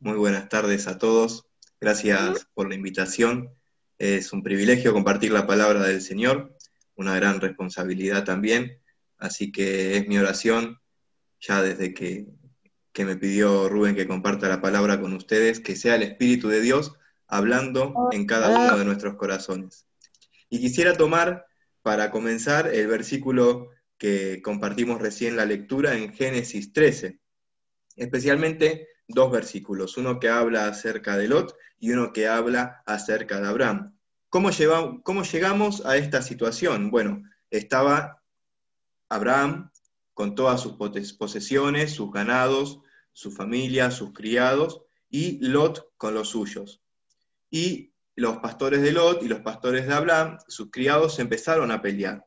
Muy buenas tardes a todos. Gracias por la invitación. Es un privilegio compartir la palabra del Señor, una gran responsabilidad también. Así que es mi oración, ya desde que, que me pidió Rubén que comparta la palabra con ustedes, que sea el Espíritu de Dios hablando en cada uno de nuestros corazones. Y quisiera tomar para comenzar el versículo que compartimos recién la lectura en Génesis 13, especialmente dos versículos, uno que habla acerca de Lot y uno que habla acerca de Abraham. ¿Cómo, ¿Cómo llegamos a esta situación? Bueno, estaba Abraham con todas sus posesiones, sus ganados, su familia, sus criados, y Lot con los suyos. Y los pastores de Lot y los pastores de Abraham, sus criados, empezaron a pelear.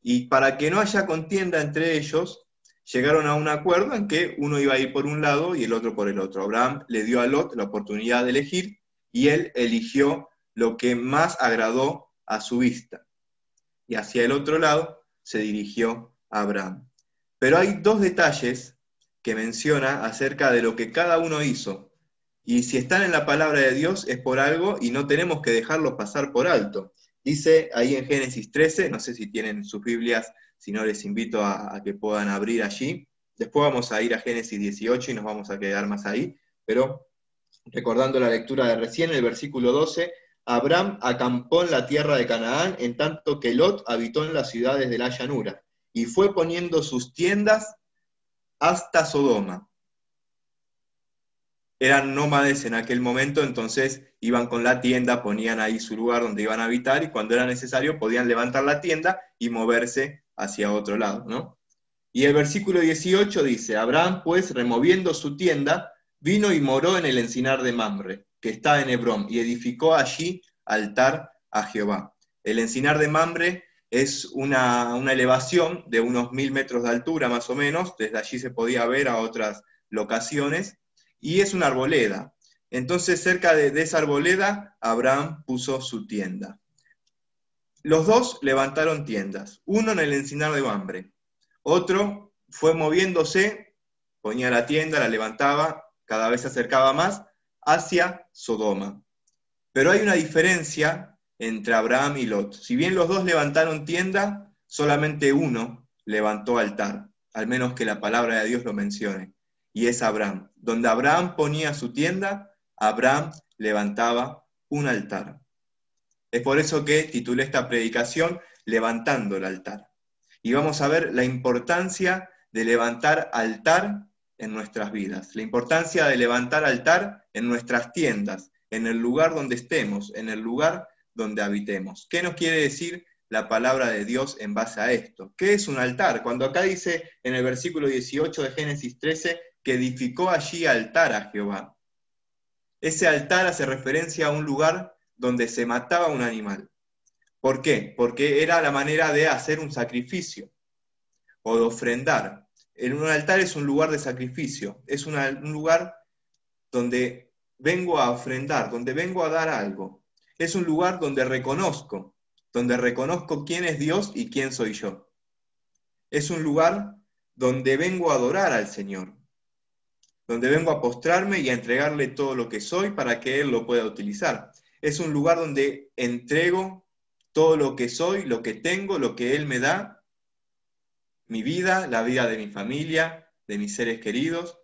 Y para que no haya contienda entre ellos, llegaron a un acuerdo en que uno iba a ir por un lado y el otro por el otro. Abraham le dio a Lot la oportunidad de elegir y él eligió lo que más agradó a su vista. Y hacia el otro lado se dirigió Abraham. Pero hay dos detalles que menciona acerca de lo que cada uno hizo. Y si están en la palabra de Dios es por algo y no tenemos que dejarlos pasar por alto. Dice ahí en Génesis 13, no sé si tienen sus Biblias si no les invito a, que puedan abrir allí. Después vamos a ir a Génesis 18 y nos vamos a quedar más ahí, pero recordando la lectura de recién, el versículo 12, Abraham acampó en la tierra de Canaán, en tanto que Lot habitó en las ciudades de la llanura, y fue poniendo sus tiendas hasta Sodoma. Eran nómades en aquel momento, entonces iban con la tienda, ponían ahí su lugar donde iban a habitar, y cuando era necesario podían levantar la tienda y moverse hacia otro lado, ¿no? Y el versículo 18 dice, Abraham pues removiendo su tienda, vino y moró en el encinar de Mamre, que está en Hebrón, y edificó allí altar a Jehová. El encinar de Mamre es una, elevación de unos mil metros de altura más o menos, desde allí se podía ver a otras locaciones, y es una arboleda. Entonces cerca de, de esa arboleda Abraham puso su tienda. Los dos levantaron tiendas, uno en el encinar de Mambre, otro fue moviéndose, ponía la tienda, la levantaba, cada vez se acercaba más hacia Sodoma. Pero hay una diferencia entre Abraham y Lot. Si bien los dos levantaron tienda, solamente uno levantó altar, al menos que la palabra de Dios lo mencione, y es Abraham. Donde Abraham ponía su tienda, Abraham levantaba un altar. Es por eso que titulé esta predicación Levantando el altar. Y vamos a ver la importancia de levantar altar en nuestras vidas, la importancia de levantar altar en nuestras tiendas, en el lugar donde estemos, en el lugar donde habitemos. ¿Qué nos quiere decir la palabra de Dios en base a esto? ¿Qué es un altar? Cuando acá dice en el versículo 18 de Génesis 13 que edificó allí altar a Jehová. Ese altar hace referencia a un lugar donde se mataba un animal. ¿Por qué? Porque era la manera de hacer un sacrificio o de ofrendar. En un altar es un lugar de sacrificio, es un lugar donde vengo a ofrendar, donde vengo a dar algo. Es un lugar donde reconozco, donde reconozco quién es Dios y quién soy yo. Es un lugar donde vengo a adorar al Señor, donde vengo a postrarme y a entregarle todo lo que soy para que Él lo pueda utilizar es un lugar donde entrego todo lo que soy, lo que tengo, lo que Él me da, mi vida, la vida de mi familia, de mis seres queridos,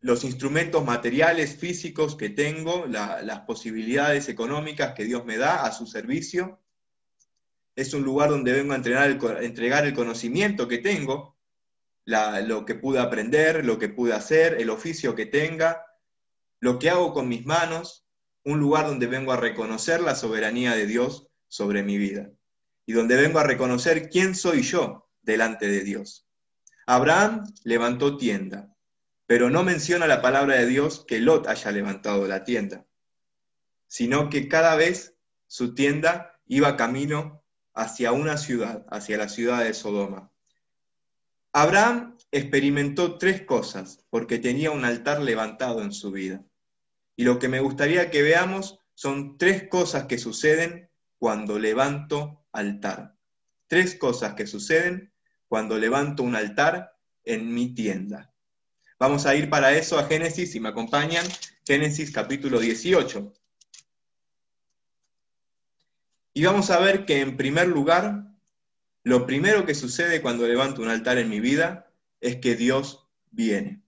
los instrumentos materiales, físicos que tengo, las posibilidades económicas que Dios me da a su servicio. Es un lugar donde vengo a entregar el, conocimiento que tengo, lo que pude aprender, lo que pude hacer, el oficio que tenga, lo que hago con mis manos, un lugar donde vengo a reconocer la soberanía de Dios sobre mi vida y donde vengo a reconocer quién soy yo delante de Dios. Abraham levantó tienda, pero no menciona la palabra de Dios que Lot haya levantado la tienda, sino que cada vez su tienda iba camino hacia una ciudad, hacia la ciudad de Sodoma. Abraham experimentó tres cosas porque tenía un altar levantado en su vida. Y lo que me gustaría que veamos son tres cosas que suceden cuando levanto altar. Tres cosas que suceden cuando levanto un altar en mi tienda. Vamos a ir para eso a Génesis, si me acompañan, Génesis capítulo 18. Y vamos a ver que en primer lugar, lo primero que sucede cuando levanto un altar en mi vida es que Dios viene.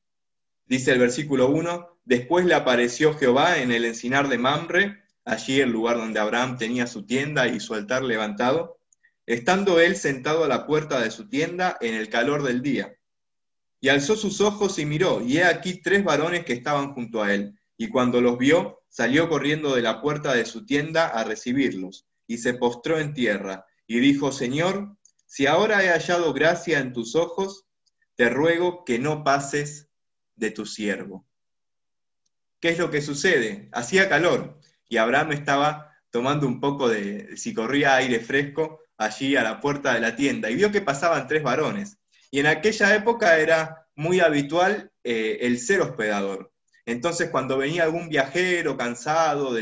Dice el versículo 1, después le apareció Jehová en el encinar de Mamre, allí el lugar donde Abraham tenía su tienda y su altar levantado, estando él sentado a la puerta de su tienda en el calor del día. Y alzó sus ojos y miró, y he aquí tres varones que estaban junto a él. Y cuando los vio, salió corriendo de la puerta de su tienda a recibirlos, y se postró en tierra, y dijo, Señor, si ahora he hallado gracia en tus ojos, te ruego que no pases de tu siervo. ¿Qué es lo que sucede? Hacía calor, y Abraham estaba tomando un poco de, si corría aire fresco, allí a la puerta de la tienda, y vio que pasaban tres varones. Y en aquella época era muy habitual eh, el ser hospedador. Entonces, cuando venía algún viajero cansado,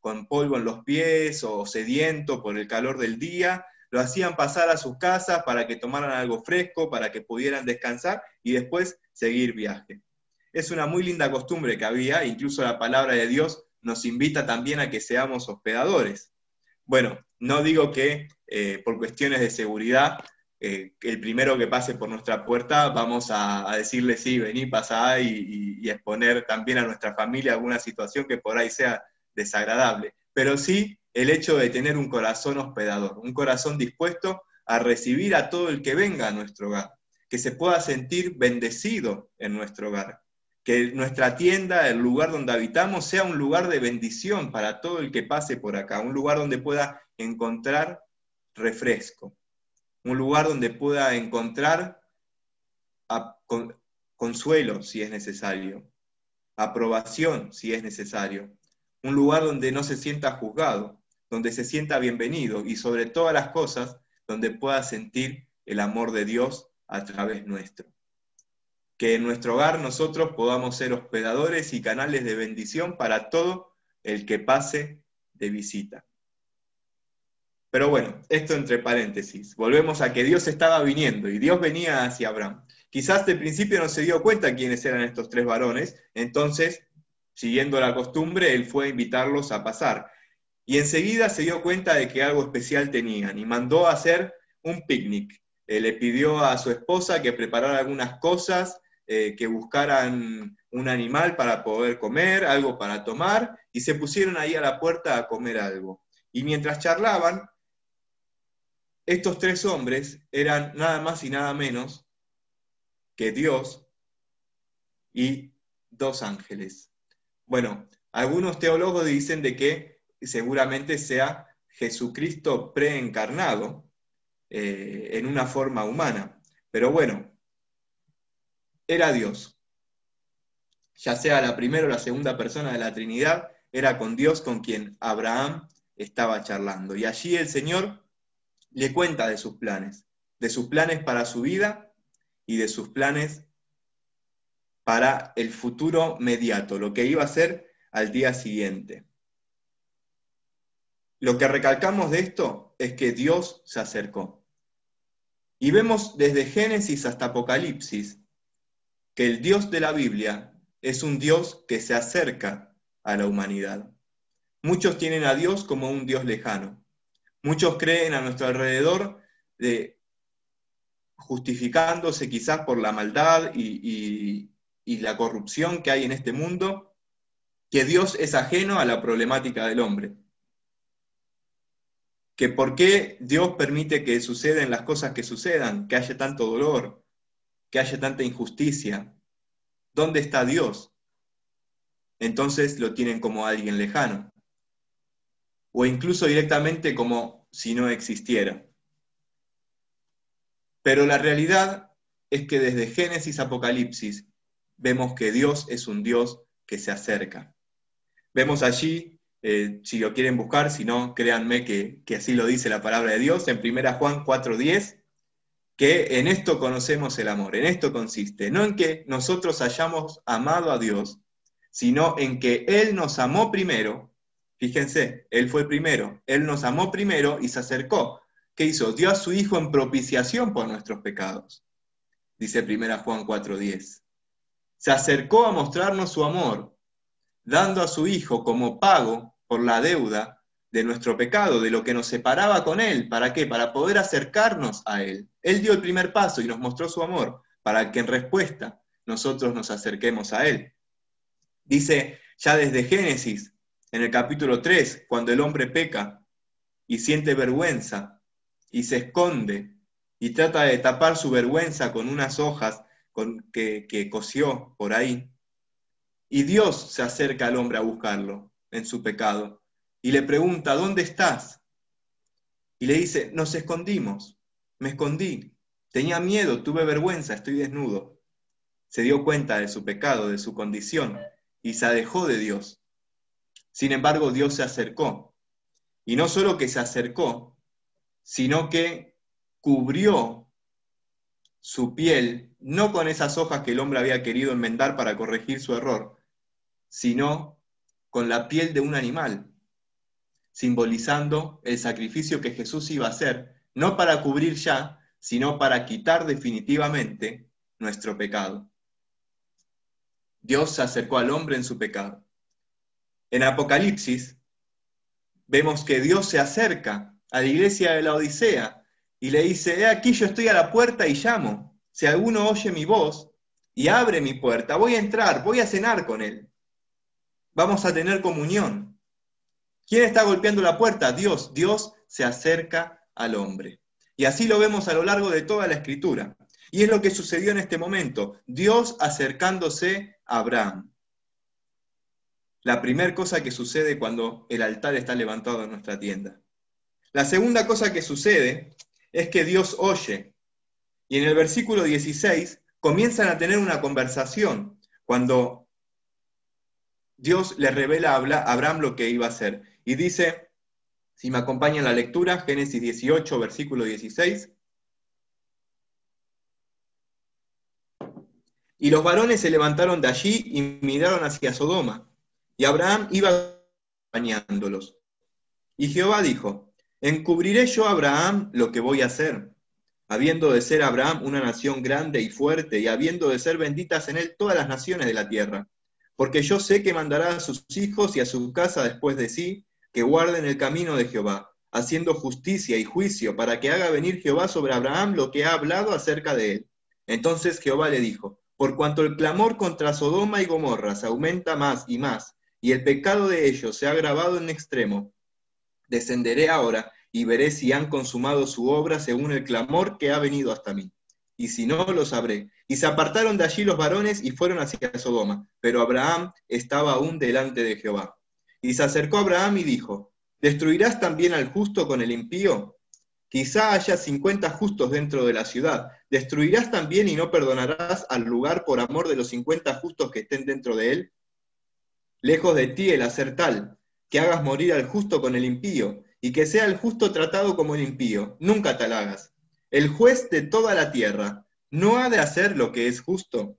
con polvo en los pies o sediento por el calor del día, lo hacían pasar a sus casas para que tomaran algo fresco, para que pudieran descansar y después seguir viaje. Es una muy linda costumbre que había, incluso la palabra de Dios nos invita también a que seamos hospedadores. Bueno, no digo que eh, por cuestiones de seguridad eh, el primero que pase por nuestra puerta, vamos a, decirle sí, vení, pasá y, y, exponer también a nuestra familia alguna situación que por ahí sea desagradable. Pero sí el hecho de tener un corazón hospedador, un corazón dispuesto a recibir a todo el que venga a nuestro hogar, que se pueda sentir bendecido en nuestro hogar, que nuestra tienda, el lugar donde habitamos, sea un lugar de bendición para todo el que pase por acá, un lugar donde pueda encontrar refresco, un lugar donde pueda encontrar consuelo si es necesario, aprobación si es necesario, un lugar donde no se sienta juzgado, donde se sienta bienvenido y sobre todas las cosas donde pueda sentir el amor de Dios a través nuestro. Que en nuestro hogar nosotros podamos ser hospedadores y canales de bendición para todo el que pase de visita. Pero bueno, esto entre paréntesis. Volvemos a que Dios estaba viniendo y Dios venía hacia Abraham. Quizás de principio no se dio cuenta quiénes eran estos tres varones, entonces, siguiendo la costumbre, él fue a invitarlos a pasar. Y enseguida se dio cuenta de que algo especial tenían y mandó a hacer un picnic. Eh, le pidió a su esposa que preparara algunas cosas, eh, que buscaran un animal para poder comer, algo para tomar, y se pusieron ahí a la puerta a comer algo. Y mientras charlaban, estos tres hombres eran nada más y nada menos que Dios y dos ángeles. Bueno, algunos teólogos dicen de que seguramente sea Jesucristo preencarnado eh, en una forma humana. Pero bueno, era Dios. Ya sea la primera o la segunda persona de la Trinidad, era con Dios con quien Abraham estaba charlando. Y allí el Señor le cuenta de sus planes, de sus planes para su vida y de sus planes para el futuro mediato, lo que iba a ser al día siguiente. Lo que recalcamos de esto es que Dios se acercó. Y vemos desde Génesis hasta Apocalipsis que el Dios de la Biblia es un Dios que se acerca a la humanidad. Muchos tienen a Dios como un Dios lejano. Muchos creen a nuestro alrededor de, justificándose quizás por la maldad y, y la corrupción que hay en este mundo, que Dios es ajeno a la problemática del hombre. Que por qué Dios permite que sucedan las cosas que sucedan, que haya tanto dolor, que haya tanta injusticia. ¿Dónde está Dios? Entonces lo tienen como alguien lejano o incluso directamente como si no existiera. Pero la realidad es que desde Génesis Apocalipsis vemos que Dios es un Dios que se acerca. Vemos allí, eh, si lo quieren buscar, si no, créanme que, que así lo dice la palabra de Dios, en 1 Juan 4.10, que en esto conocemos el amor, en esto consiste, no en que nosotros hayamos amado a Dios, sino en que Él nos amó primero Fíjense, Él fue primero, Él nos amó primero y se acercó. ¿Qué hizo? Dio a su Hijo en propiciación por nuestros pecados. Dice 1 Juan 4:10. se acercó a mostrarnos su amor, dando a su Hijo como pago por la deuda de nuestro pecado, de lo que nos separaba con Él. ¿Para qué? Para poder acercarnos a Él. Él dio el primer paso y nos mostró su amor, para que en respuesta nosotros nos acerquemos a Él. Dice ya desde Génesis, en el capítulo 3, cuando el hombre peca y siente vergüenza y se esconde y trata de tapar su vergüenza con unas hojas que, que por ahí. Y Dios se acerca al hombre a buscarlo en su pecado y le pregunta, ¿dónde estás? Y le dice, nos escondimos, me escondí, tenía miedo, tuve vergüenza, estoy desnudo. Se dio cuenta de su pecado, de su condición, y se alejó de Dios. Sin embargo, Dios se acercó. Y no solo que se acercó, sino que cubrió su piel, no con esas hojas que el hombre había querido enmendar para corregir su error, sino con la piel de un animal, simbolizando el sacrificio que Jesús iba a hacer, no para cubrir ya, sino para quitar definitivamente nuestro pecado. Dios se acercó al hombre en su pecado. En Apocalipsis vemos que Dios se acerca a la iglesia de la Odisea y le dice, he aquí yo estoy a la puerta y llamo. Si alguno oye mi voz y abre mi puerta, voy a entrar, voy a cenar con él. Vamos a tener comunión. ¿Quién está golpeando la puerta? Dios. Dios se acerca al hombre. Y así lo vemos a lo largo de toda la escritura. Y es lo que sucedió en este momento. Dios acercándose a Abraham. La primera cosa que sucede cuando el altar está levantado en nuestra tienda. La segunda cosa que sucede es que Dios oye. Y en el versículo 16 comienzan a tener una conversación cuando Dios le revela a Abraham lo que iba a hacer. Y dice, si me acompañan la lectura, Génesis 18, versículo 16. Y los varones se levantaron de allí y miraron hacia Sodoma. Y Abraham iba acompañándolos. Y Jehová dijo, Encubriré yo a Abraham lo que voy a hacer, habiendo de ser Abraham una nación grande y fuerte, y habiendo de ser benditas en él todas las naciones de la tierra. Porque yo sé que mandará a sus hijos y a su casa después de sí, que guarden el camino de Jehová, haciendo justicia y juicio, para que haga venir Jehová sobre Abraham lo que ha hablado acerca de él. Entonces Jehová le dijo, por cuanto el clamor contra Sodoma y Gomorra se aumenta más y más, y el pecado de ellos se ha agravado en extremo, descenderé ahora y veré si han consumado su obra según el clamor que ha venido hasta mí. Y si no, lo sabré. Y se apartaron de allí los varones y fueron hacia Sodoma, pero Abraham estaba aún delante de Jehová. Y se acercó Abraham y dijo, ¿destruirás también al justo con el impío? Quizá haya cincuenta justos dentro de la ciudad. ¿Destruirás también y no perdonarás al lugar por amor de los cincuenta justos que estén dentro de él? Lejos de ti el hacer tal, que hagas morir al justo con el impío, y que sea el justo tratado como el impío. Nunca tal hagas. El juez de toda la tierra, ¿no ha de hacer lo que es justo?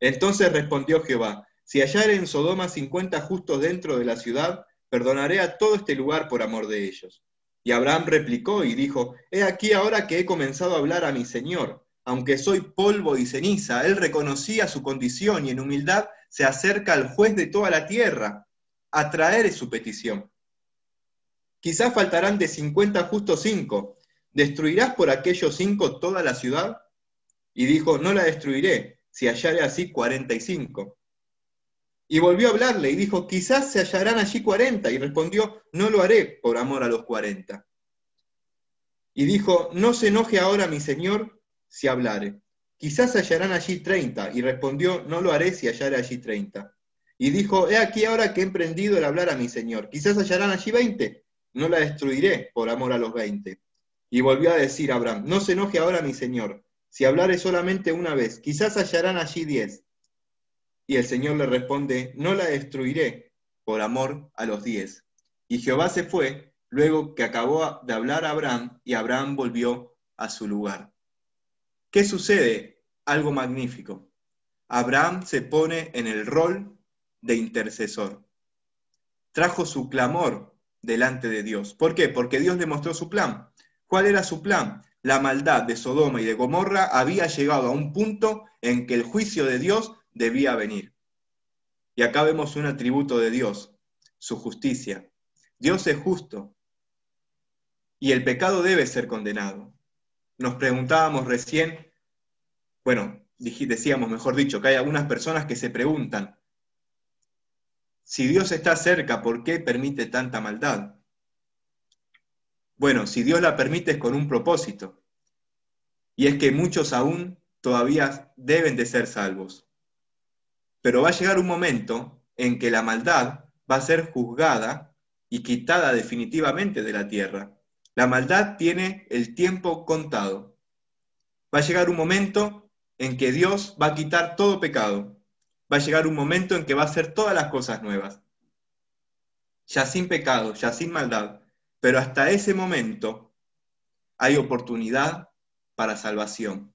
Entonces respondió Jehová, si hallare en Sodoma cincuenta justos dentro de la ciudad, perdonaré a todo este lugar por amor de ellos. Y Abraham replicó y dijo, He aquí ahora que he comenzado a hablar a mi Señor, aunque soy polvo y ceniza, él reconocía su condición y en humildad se acerca al juez de toda la tierra atraer su petición. Quizás faltarán de 50 justo cinco. ¿Destruirás por aquellos cinco toda la ciudad? Y dijo, no la destruiré, si hallare así 45. Y volvió a hablarle y dijo, quizás se hallarán allí 40. Y respondió, no lo haré por amor a los 40. Y dijo, no se enoje ahora mi señor si hablare. Quizás hallarán allí 30. Y respondió, no lo haré si hallare allí 30. Y dijo, he aquí ahora que he emprendido el hablar a mi Señor. Quizás hallarán allí veinte. No la destruiré por amor a los veinte. Y volvió a decir Abraham, no se enoje ahora mi Señor. Si hablare solamente una vez, quizás hallarán allí diez. Y el Señor le responde, no la destruiré por amor a los diez. Y Jehová se fue luego que acabó de hablar a Abraham y Abraham volvió a su lugar. ¿Qué sucede? Algo magnífico. Abraham se pone en el rol de intercesor. Trajo su clamor delante de Dios. ¿Por qué? Porque Dios le mostró su plan. ¿Cuál era su plan? La maldad de Sodoma y de Gomorra había llegado a un punto en que el juicio de Dios debía venir. Y acá vemos un atributo de Dios, su justicia. Dios es justo y el pecado debe ser condenado. Nos preguntábamos recién, bueno, decíamos, mejor dicho, que hay algunas personas que se preguntan, si Dios está cerca, ¿por qué permite tanta maldad? Bueno, si Dios la permite es con un propósito, y es que muchos aún todavía deben de ser salvos. Pero va a llegar un momento en que la maldad va a ser juzgada y quitada definitivamente de la tierra. La maldad tiene el tiempo contado. Va a llegar un momento en que Dios va a quitar todo pecado. Va a llegar un momento en que va a hacer todas las cosas nuevas. Ya sin pecado, ya sin maldad. Pero hasta ese momento hay oportunidad para salvación.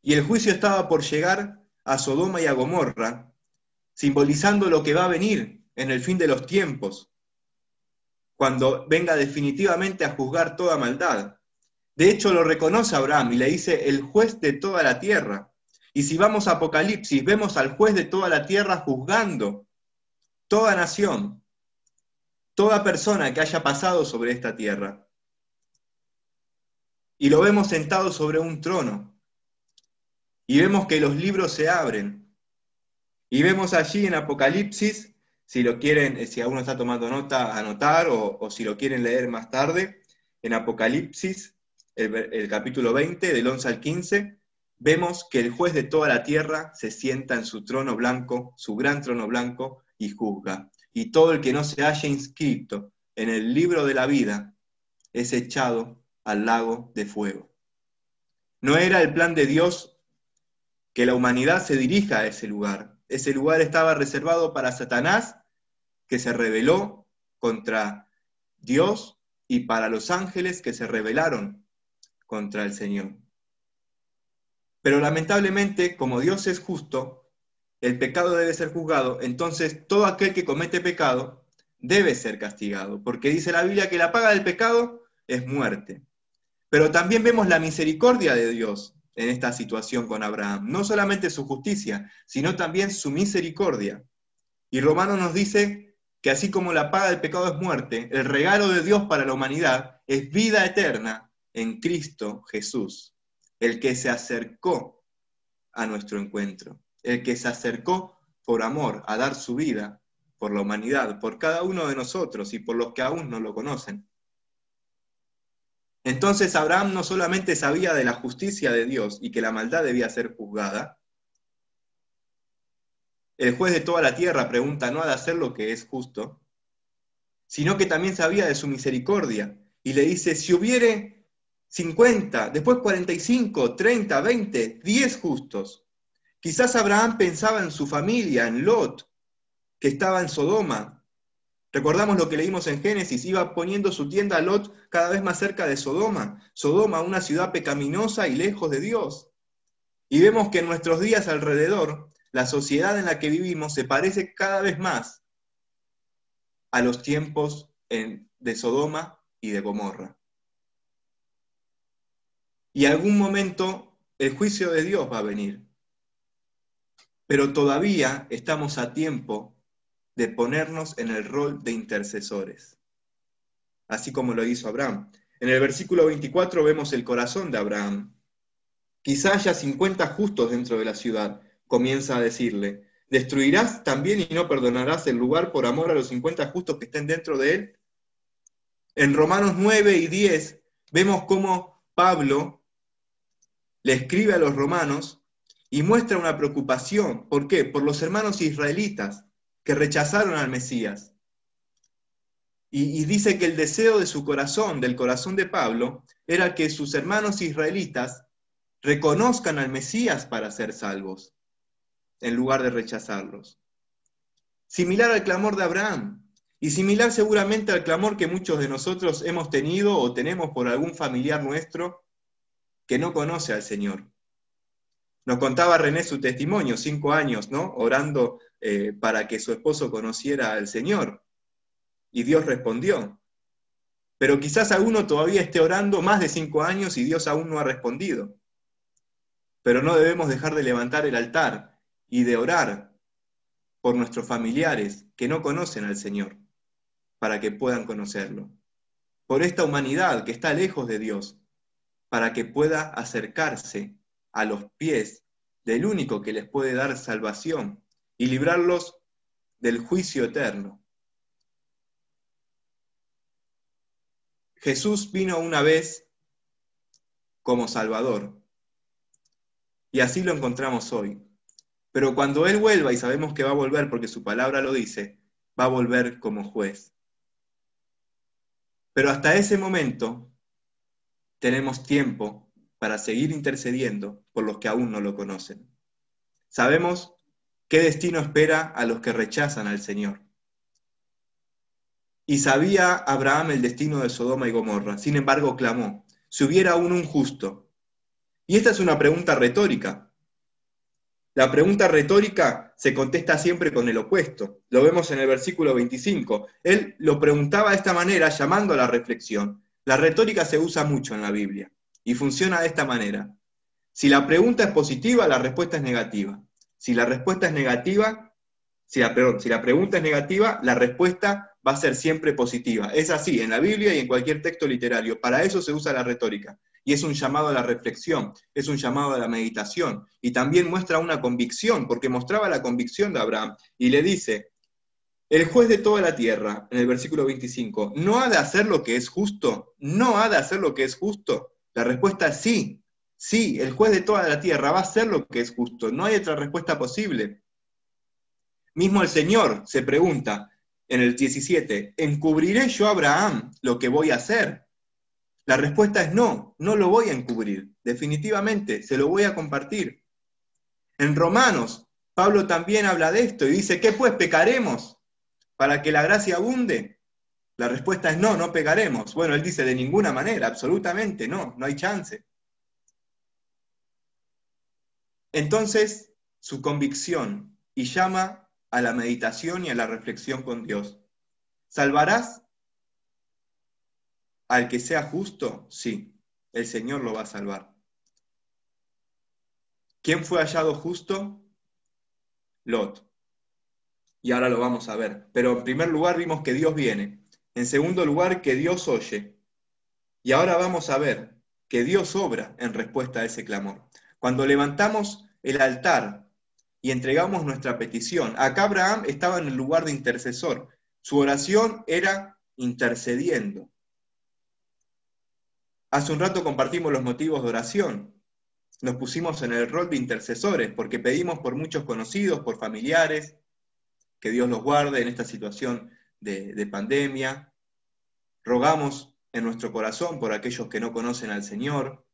Y el juicio estaba por llegar a Sodoma y a Gomorra, simbolizando lo que va a venir en el fin de los tiempos, cuando venga definitivamente a juzgar toda maldad. De hecho, lo reconoce Abraham y le dice el juez de toda la tierra. Y si vamos a Apocalipsis, vemos al juez de toda la tierra juzgando toda nación, toda persona que haya pasado sobre esta tierra. Y lo vemos sentado sobre un trono. Y vemos que los libros se abren. Y vemos allí en Apocalipsis, si lo quieren, eh, si alguno está tomando nota, anotar, o, si lo quieren leer más tarde, en Apocalipsis, el, el capítulo 20, del 11 al 15, vemos que el juez de toda la tierra se sienta en su trono blanco, su gran trono blanco, y juzga. Y todo el que no se haya inscrito en el libro de la vida es echado al lago de fuego. No era el plan de Dios que la humanidad se dirija a ese lugar. Ese lugar estaba reservado para Satanás, que se rebeló contra Dios, y para los ángeles que se rebelaron contra el Señor. Pero lamentablemente, como Dios es justo, el pecado debe ser juzgado, entonces todo aquel que comete pecado debe ser castigado, porque dice la Biblia que la paga del pecado es muerte. Pero también vemos la misericordia de Dios en esta situación con Abraham. No solamente su justicia, sino también su misericordia. Y Romano nos dice que así como la paga del pecado es muerte, el regalo de Dios para la humanidad es vida eterna en Cristo Jesús, el que se acercó a nuestro encuentro, el que se acercó por amor a dar su vida por la humanidad, por cada uno de nosotros y por los que aún no lo conocen. Entonces Abraham no solamente sabía de la justicia de Dios y que la maldad debía ser juzgada, el juez de toda la tierra pregunta no ha de hacer lo que es justo, sino que también sabía de su misericordia y le dice, si hubiere 50, después 45, 30, 20, 10 justos, quizás Abraham pensaba en su familia, en Lot, que estaba en Sodoma, Recordamos lo que leímos en Génesis, iba poniendo su tienda a Lot cada vez más cerca de Sodoma. Sodoma, una ciudad pecaminosa y lejos de Dios. Y vemos que en nuestros días alrededor, la sociedad en la que vivimos se parece cada vez más a los tiempos de Sodoma y de Gomorra. Y algún momento el juicio de Dios va a venir. Pero todavía estamos a tiempo de ponernos en el rol de intercesores, así como lo hizo Abraham. En el versículo 24 vemos el corazón de Abraham. Quizá haya 50 justos dentro de la ciudad, comienza a decirle. ¿Destruirás también y no perdonarás el lugar por amor a los 50 justos que estén dentro de él? En Romanos 9 y 10 vemos cómo Pablo le escribe a los romanos y muestra una preocupación. ¿Por qué? Por los hermanos israelitas que rechazaron al Mesías. Y, dice que el deseo de su corazón, del corazón de Pablo, era que sus hermanos israelitas reconozcan al Mesías para ser salvos, en lugar de rechazarlos. Similar al clamor de Abraham, y similar seguramente al clamor que muchos de nosotros hemos tenido o tenemos por algún familiar nuestro que no conoce al Señor. Nos contaba René su testimonio, cinco años, ¿no? Orando eh, para que su esposo conociera al Señor. Y Dios respondió. Pero quizás alguno todavía esté orando más de cinco años y Dios aún no ha respondido. Pero no debemos dejar de levantar el altar y de orar por nuestros familiares que no conocen al Señor, para que puedan conocerlo. Por esta humanidad que está lejos de Dios, para que pueda acercarse a los pies del único que les puede dar salvación y librarlos del juicio eterno. Jesús vino una vez como Salvador y así lo encontramos hoy. Pero cuando Él vuelva, y sabemos que va a volver porque su palabra lo dice, va a volver como juez. Pero hasta ese momento tenemos tiempo para seguir intercediendo por los que aún no lo conocen. Sabemos qué destino espera a los que rechazan al Señor. Y sabía Abraham el destino de Sodoma y Gomorra, sin embargo clamó, si hubiera aún un justo. Y esta es una pregunta retórica. La pregunta retórica se contesta siempre con el opuesto. Lo vemos en el versículo 25. Él lo preguntaba de esta manera, llamando a la reflexión. La retórica se usa mucho en la Biblia y funciona de esta manera. Si la pregunta es positiva, la respuesta es negativa. Si la respuesta es negativa, si la, perdón, si la pregunta es negativa, la respuesta va a ser siempre positiva. Es así en la Biblia y en cualquier texto literario. Para eso se usa la retórica. Y es un llamado a la reflexión, es un llamado a la meditación. Y también muestra una convicción, porque mostraba la convicción de Abraham. Y le dice, el juez de toda la tierra, en el versículo 25, ¿no ha de hacer lo que es justo? ¿No ha de hacer lo que es justo? La respuesta es sí. Sí, el juez de toda la tierra va a hacer lo que es justo. No hay otra respuesta posible. Mismo el Señor se pregunta en el 17, ¿encubriré yo a Abraham lo que voy a hacer? La respuesta es no, no lo voy a encubrir. Definitivamente, se lo voy a compartir. En Romanos, Pablo también habla de esto y dice, ¿qué pues pecaremos? para que la gracia abunde? La respuesta es no, no pegaremos. Bueno, él dice de ninguna manera, absolutamente no, no hay chance. Entonces, su convicción y llama a la meditación y a la reflexión con Dios. ¿Salvarás al que sea justo? Sí, el Señor lo va a salvar. ¿Quién fue hallado justo? Lot y ahora lo vamos a ver. Pero en primer lugar vimos que Dios viene. En segundo lugar, que Dios oye. Y ahora vamos a ver que Dios obra en respuesta a ese clamor. Cuando levantamos el altar y entregamos nuestra petición, acá Abraham estaba en el lugar de intercesor. Su oración era intercediendo. Hace un rato compartimos los motivos de oración. Nos pusimos en el rol de intercesores porque pedimos por muchos conocidos, por familiares, que Dios los guarde en esta situación de, pandemia. Rogamos en nuestro corazón por aquellos que no conocen al Señor.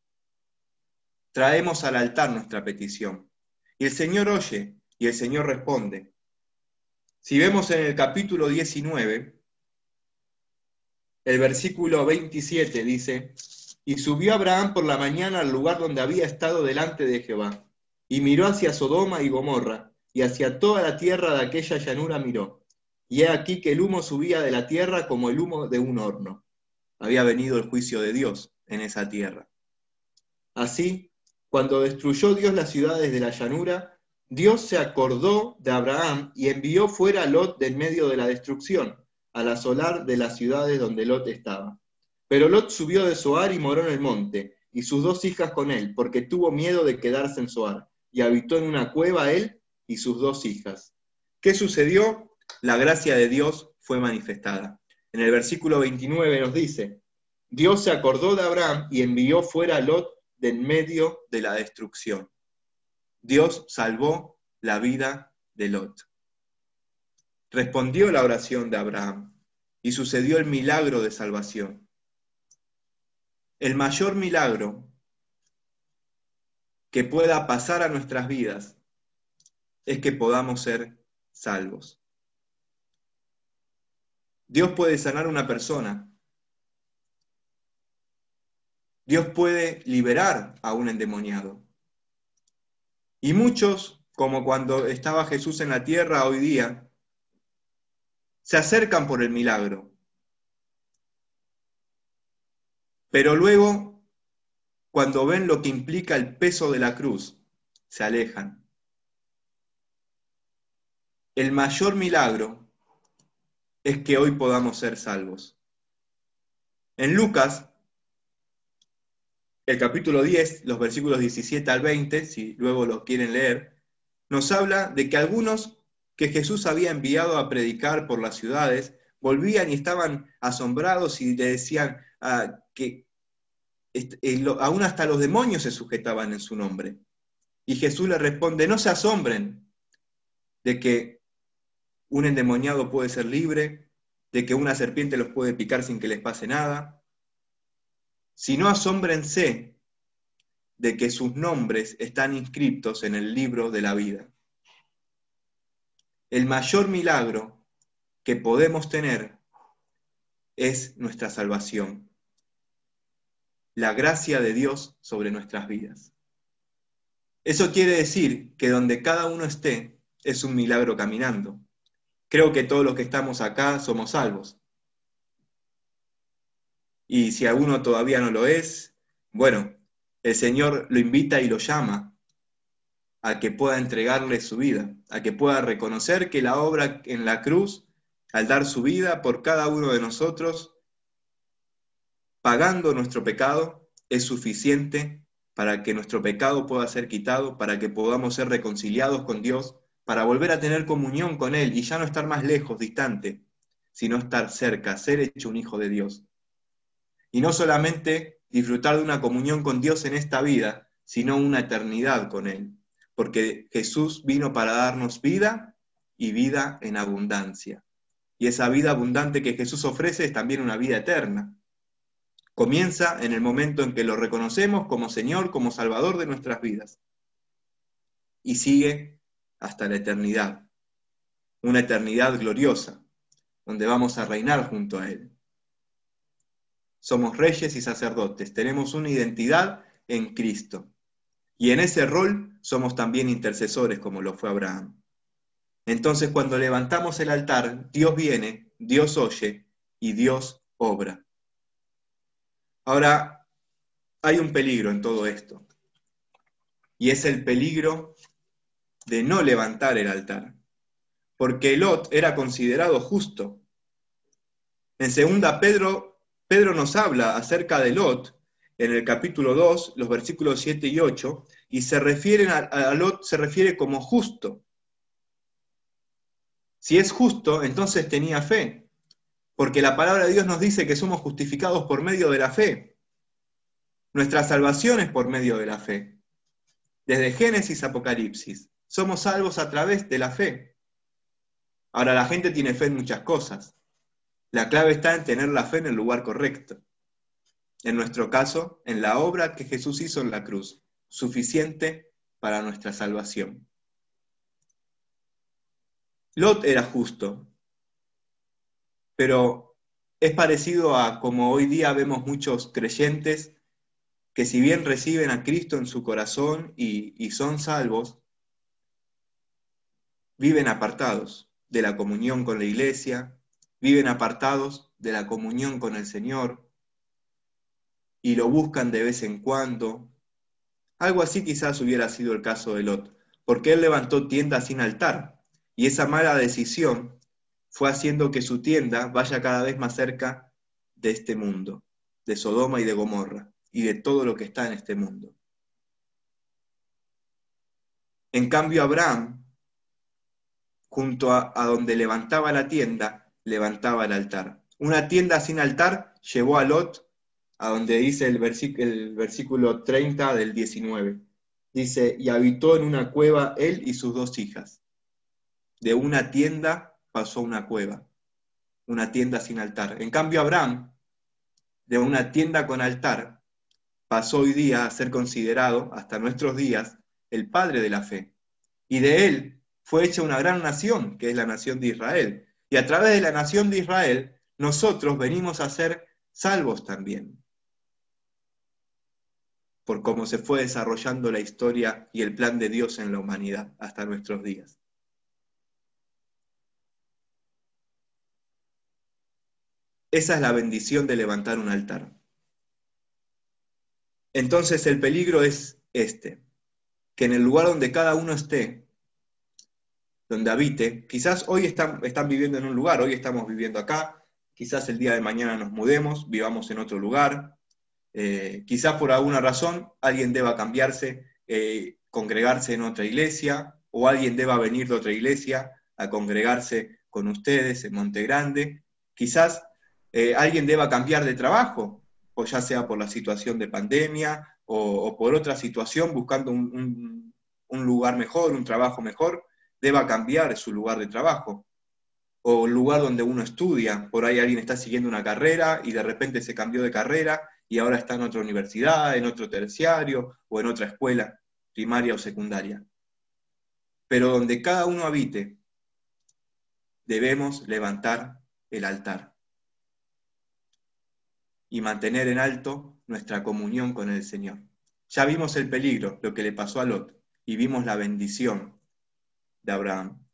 Traemos al altar nuestra petición. Y el Señor oye y el Señor responde. Si vemos en el capítulo 19, el versículo 27 dice, y subió Abraham por la mañana al lugar donde había estado delante de Jehová, y miró hacia Sodoma y Gomorra, y hacia toda la tierra de aquella llanura miró. Y he aquí que el humo subía de la tierra como el humo de un horno. Había venido el juicio de Dios en esa tierra. Así, cuando destruyó Dios las ciudades de la llanura, Dios se acordó de Abraham y envió fuera a Lot del medio de la destrucción, al asolar de las ciudades donde Lot estaba. Pero Lot subió de Soar y moró en el monte, y sus dos hijas con él, porque tuvo miedo de quedarse en Soar, y habitó en una cueva él y sus dos hijas. ¿Qué sucedió? La gracia de Dios fue manifestada. En el versículo 29 nos dice, Dios se acordó de Abraham y envió fuera a Lot del medio de la destrucción. Dios salvó la vida de Lot. Respondió la oración de Abraham y sucedió el milagro de salvación. El mayor milagro que pueda pasar a nuestras vidas es que podamos ser salvos. Dios puede sanar a una persona. Dios puede liberar a un endemoniado. Y muchos, como cuando estaba Jesús en la tierra hoy día, se acercan por el milagro. Pero luego, cuando ven lo que implica el peso de la cruz, se alejan el mayor milagro es que hoy podamos ser salvos. En Lucas, el capítulo 10, los versículos 17 al 20, si luego lo quieren leer, nos habla de que algunos que Jesús había enviado a predicar por las ciudades volvían y estaban asombrados y le decían ah, que eh, aún hasta los demonios se sujetaban en su nombre. Y Jesús le responde, no se asombren de que un endemoniado puede ser libre, de que una serpiente los puede picar sin que les pase nada, sino asómbrense de que sus nombres están inscritos en el libro de la vida. El mayor milagro que podemos tener es nuestra salvación, la gracia de Dios sobre nuestras vidas. Eso quiere decir que donde cada uno esté es un milagro caminando. Creo que todos los que estamos acá somos salvos. Y si alguno todavía no lo es, bueno, el Señor lo invita y lo llama a que pueda entregarle su vida, a que pueda reconocer que la obra en la cruz, al dar su vida por cada uno de nosotros, pagando nuestro pecado, es suficiente para que nuestro pecado pueda ser quitado, para que podamos ser reconciliados con Dios, para volver a tener comunión con Él y ya no estar más lejos, distante, sino estar cerca, ser hecho un hijo de Dios. Y no solamente disfrutar de una comunión con Dios en esta vida, sino una eternidad con Él. Porque Jesús vino para darnos vida y vida en abundancia. Y esa vida abundante que Jesús ofrece es también una vida eterna. Comienza en el momento en que lo reconocemos como Señor, como Salvador de nuestras vidas. Y sigue hasta la eternidad. Una eternidad gloriosa, donde vamos a reinar junto a Él. Somos reyes y sacerdotes, tenemos una identidad en Cristo. Y en ese rol somos también intercesores, como lo fue Abraham. Entonces, cuando levantamos el altar, Dios viene, Dios oye y Dios obra. Ahora, hay un peligro en todo esto, y es el peligro de no levantar el altar, porque Lot era considerado justo. En segunda Pedro, Pedro nos habla acerca de Lot en el capítulo 2, los versículos 7 y 8, y se refieren a, Lot, se refiere como justo. Si es justo, entonces tenía fe porque la palabra de Dios nos dice que somos justificados por medio de la fe. Nuestra salvación es por medio de la fe. Desde Génesis Apocalipsis, somos salvos a través de la fe. Ahora, la gente tiene fe en muchas cosas. La clave está en tener la fe en el lugar correcto. En nuestro caso, en la obra que Jesús hizo en la cruz, suficiente para nuestra salvación. Lot era justo, pero es parecido a como hoy día vemos muchos creyentes que si bien reciben a Cristo en su corazón y, son salvos, viven apartados de la comunión con la iglesia, viven apartados de la comunión con el Señor y lo buscan de vez en cuando. Algo así quizás hubiera sido el caso de Lot, porque él levantó tienda sin altar y esa mala decisión fue haciendo que su tienda vaya cada vez más cerca de este mundo, de Sodoma y de Gomorra, y de todo lo que está en este mundo. En cambio, Abraham, junto a, donde levantaba la tienda, levantaba el altar. Una tienda sin altar llevó a Lot a donde dice el, el versículo 30 del 19. Dice, y habitó en una cueva él y sus dos hijas. De una tienda pasó una cueva, una tienda sin altar. En cambio, Abraham, de una tienda con altar, pasó hoy día a ser considerado, hasta nuestros días, el padre de la fe. Y de él fue hecha una gran nación, que es la nación de Israel. Y a través de la nación de Israel, nosotros venimos a ser salvos también. Por cómo se fue desarrollando la historia y el plan de Dios en la humanidad hasta nuestros días. Esa es la bendición de levantar un altar. Entonces el peligro es este, que en el lugar donde cada uno esté, donde habite. Quizás hoy están, viviendo en un lugar, hoy estamos viviendo acá, quizás el día de mañana nos mudemos, vivamos en otro lugar. Eh, quizás por alguna razón alguien deba cambiarse, eh, congregarse en otra iglesia, o alguien deba venir de otra iglesia a congregarse con ustedes en Monte Grande. Quizás eh, alguien deba cambiar de trabajo, o ya sea por la situación de pandemia o, por otra situación, buscando un, lugar mejor, un trabajo mejor, deba cambiar su lugar de trabajo. O el lugar donde uno estudia, por ahí alguien está siguiendo una carrera y de repente se cambió de carrera y ahora está en otra universidad, en otro terciario o en otra escuela, primaria o secundaria. Pero donde cada uno habite, debemos levantar el altar y mantener en alto nuestra comunión con el Señor. Ya vimos el peligro, lo que le pasó a Lot, y vimos la bendición de Abraham.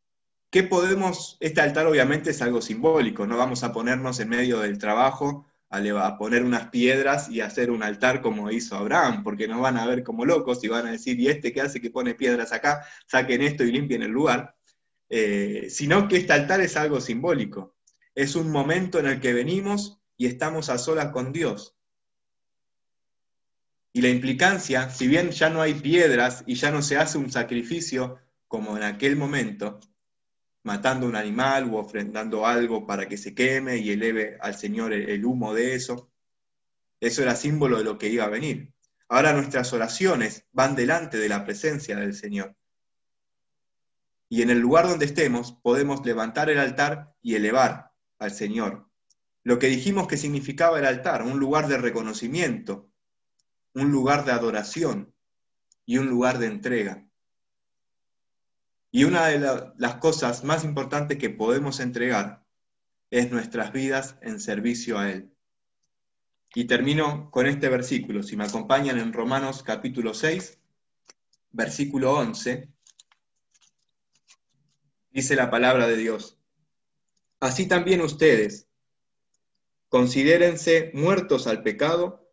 ¿Qué podemos? Este altar obviamente es algo simbólico, no vamos a ponernos en medio del trabajo a, poner unas piedras y hacer un altar como hizo Abraham, porque nos van a ver como locos y van a decir, ¿y este qué hace que pone piedras acá? Saquen esto y limpien el lugar. Eh, sino que este altar es algo simbólico. Es un momento en el que venimos y estamos a solas con Dios. Y la implicancia, si bien ya no hay piedras y ya no se hace un sacrificio como en aquel momento, matando un animal o ofrendando algo para que se queme y eleve al Señor el, humo de eso. Eso era símbolo de lo que iba a venir. Ahora nuestras oraciones van delante de la presencia del Señor. Y en el lugar donde estemos podemos levantar el altar y elevar al Señor. Lo que dijimos que significaba el altar, un lugar de reconocimiento, un lugar de adoración y un lugar de entrega. Y una de las cosas más importantes que podemos entregar es nuestras vidas en servicio a Él. Y termino con este versículo, si me acompañan en Romanos capítulo 6, versículo 11, dice la palabra de Dios. Así también ustedes, considérense muertos al pecado,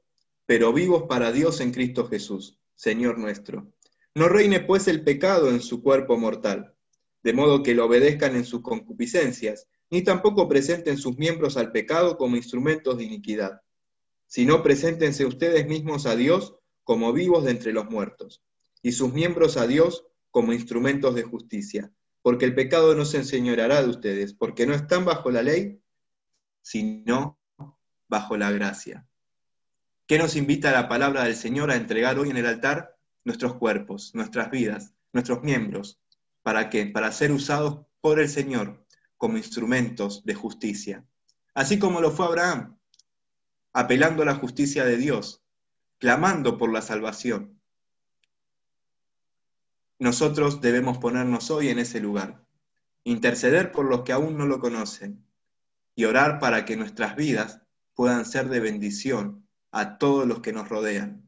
pero vivos para Dios en Cristo Jesús, Señor nuestro. No reine pues el pecado en su cuerpo mortal, de modo que lo obedezcan en sus concupiscencias, ni tampoco presenten sus miembros al pecado como instrumentos de iniquidad, sino preséntense ustedes mismos a Dios como vivos de entre los muertos, y sus miembros a Dios como instrumentos de justicia, porque el pecado no se enseñoreará de ustedes, porque no están bajo la ley, sino bajo la gracia. ¿Qué nos invita la palabra del Señor a entregar hoy en el altar? Nuestros cuerpos, nuestras vidas, nuestros miembros. ¿Para qué? Para ser usados por el Señor como instrumentos de justicia. Así como lo fue Abraham, apelando a la justicia de Dios, clamando por la salvación. Nosotros debemos ponernos hoy en ese lugar, interceder por los que aún no lo conocen y orar para que nuestras vidas puedan ser de bendición a todos los que nos rodean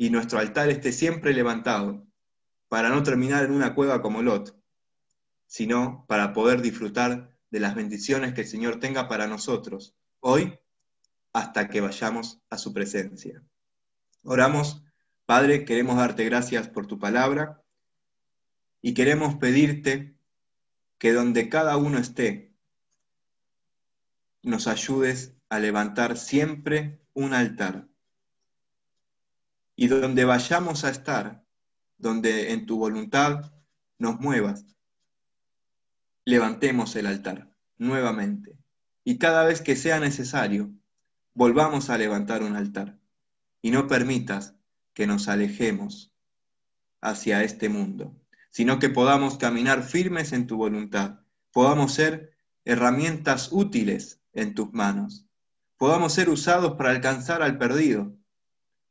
y nuestro altar esté siempre levantado, para no terminar en una cueva como Lot, sino para poder disfrutar de las bendiciones que el Señor tenga para nosotros, hoy hasta que vayamos a su presencia. Oramos, Padre, queremos darte gracias por tu palabra y queremos pedirte que donde cada uno esté, nos ayudes a levantar siempre un altar y donde vayamos a estar, donde en tu voluntad nos muevas, levantemos el altar nuevamente. Y cada vez que sea necesario, volvamos a levantar un altar. Y no permitas que nos alejemos hacia este mundo, sino que podamos caminar firmes en tu voluntad, podamos ser herramientas útiles en tus manos, podamos ser usados para alcanzar al perdido,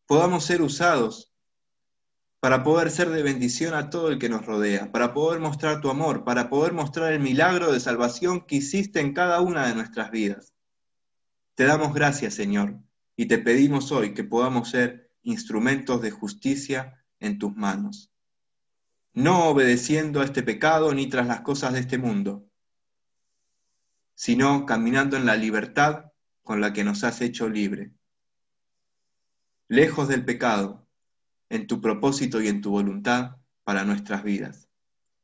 podamos ser usados para poder ser de bendición a todo el que nos rodea, para poder mostrar tu amor, para poder mostrar el milagro de salvación que hiciste en cada una de nuestras vidas. Te damos gracias, Señor, y te pedimos hoy que podamos ser instrumentos de justicia en tus manos, no obedeciendo a este pecado ni tras las cosas de este mundo, sino caminando en la libertad con la que nos has hecho libre lejos del pecado, en tu propósito y en tu voluntad para nuestras vidas.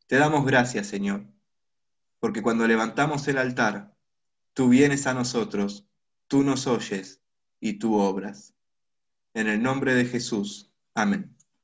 Te damos gracias, Señor, porque cuando levantamos el altar, tú vienes a nosotros, tú nos oyes y tú obras. En el nombre de Jesús. Amén.